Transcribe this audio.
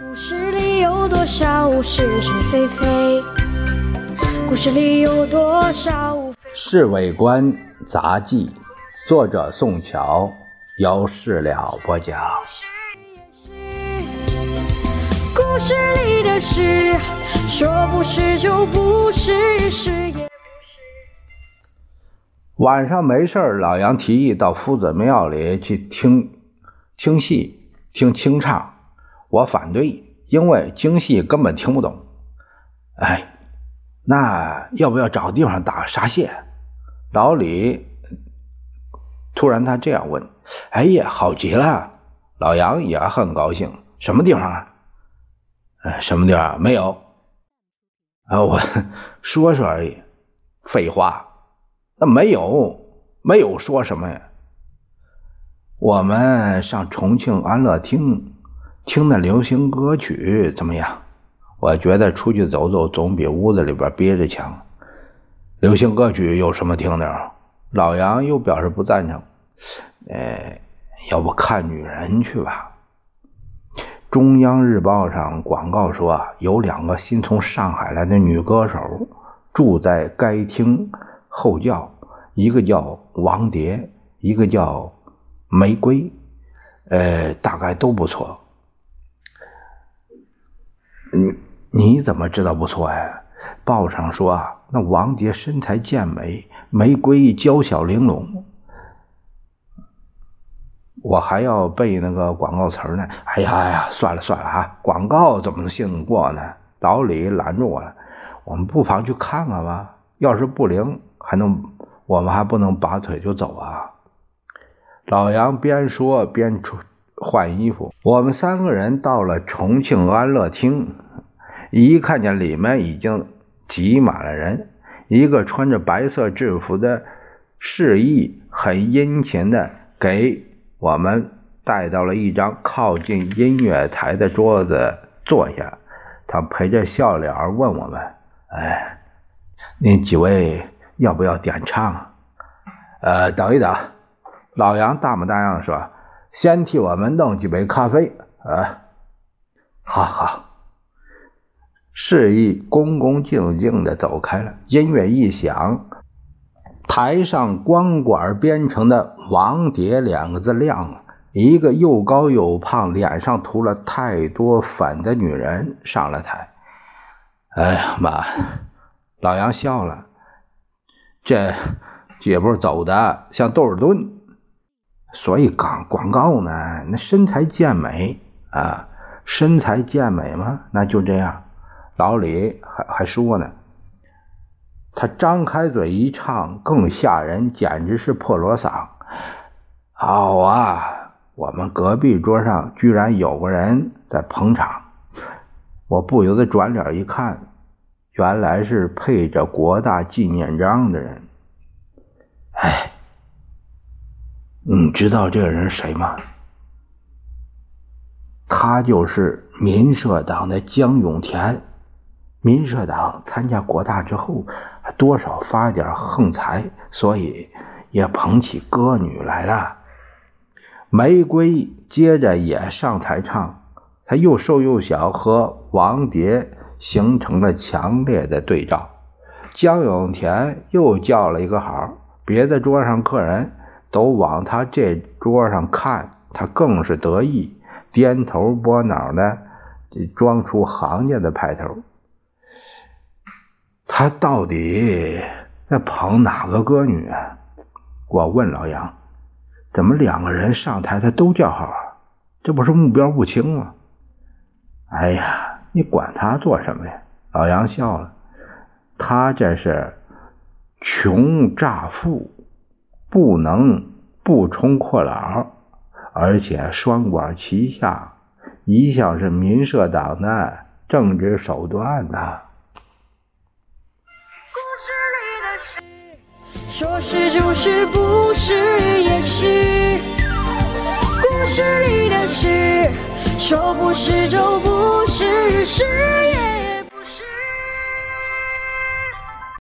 故事里有多少是是非非？故事里有多少？《侍卫官杂记》，作者宋乔，由事了播讲。故事里的事，说不是就不是，是也。晚上没事老杨提议到夫子庙里去听听戏、听清唱。我反对，因为京戏根本听不懂。哎，那要不要找个地方打沙蟹？老李突然他这样问：“哎呀，好极了！”老杨也很高兴。什么地方啊？哎，什么地方？没有。啊，我说说而已。废话，那没有，没有说什么呀？我们上重庆安乐厅。听那流行歌曲怎么样？我觉得出去走走总比屋子里边憋着强。流行歌曲有什么听的？老杨又表示不赞成。呃，要不看女人去吧？中央日报上广告说啊，有两个新从上海来的女歌手住在该厅候教，一个叫王蝶，一个叫玫瑰，呃，大概都不错。你你怎么知道不错呀？报上说啊，那王杰身材健美，玫瑰娇小玲珑。我还要背那个广告词呢。哎呀哎呀，算了算了啊，广告怎么能信得过呢？老李拦住我了，我们不妨去看看吧。要是不灵，还能我们还不能拔腿就走啊？老杨边说边出。换衣服，我们三个人到了重庆安乐厅，一看见里面已经挤满了人，一个穿着白色制服的示意很殷勤的给我们带到了一张靠近音乐台的桌子坐下，他陪着笑脸问我们：“哎，那几位要不要点唱？”呃，等一等，老杨大模大样说。先替我们弄几杯咖啡啊！好好，示意恭恭敬敬的走开了。音乐一响，台上光管编成的“王蝶”两个字亮了，一个又高又胖、脸上涂了太多粉的女人上了台。哎呀妈！老杨笑了，这姐夫走的像窦尔敦。所以广广告呢，那身材健美啊，身材健美嘛，那就这样。老李还还说呢，他张开嘴一唱更吓人，简直是破锣嗓。好啊，我们隔壁桌上居然有个人在捧场，我不由得转脸一看，原来是配着国大纪念章的人。哎。你知道这个人谁吗？他就是民社党的江永田。民社党参加国大之后，多少发点横财，所以也捧起歌女来了。玫瑰接着也上台唱，他又瘦又小，和王蝶形成了强烈的对照。江永田又叫了一个好，别的桌上客人。都往他这桌上看，他更是得意，颠头拨脑的，装出行家的派头。他到底在捧哪个歌女啊？我问老杨，怎么两个人上台他都叫好？这不是目标不清吗？哎呀，你管他做什么呀？老杨笑了，他这是穷乍富。不能不充阔佬，而且双管齐下，一向是民社党的政治手段呐。故事里的事，说是就是，不是也是。故事里的事，说不是就不是，是。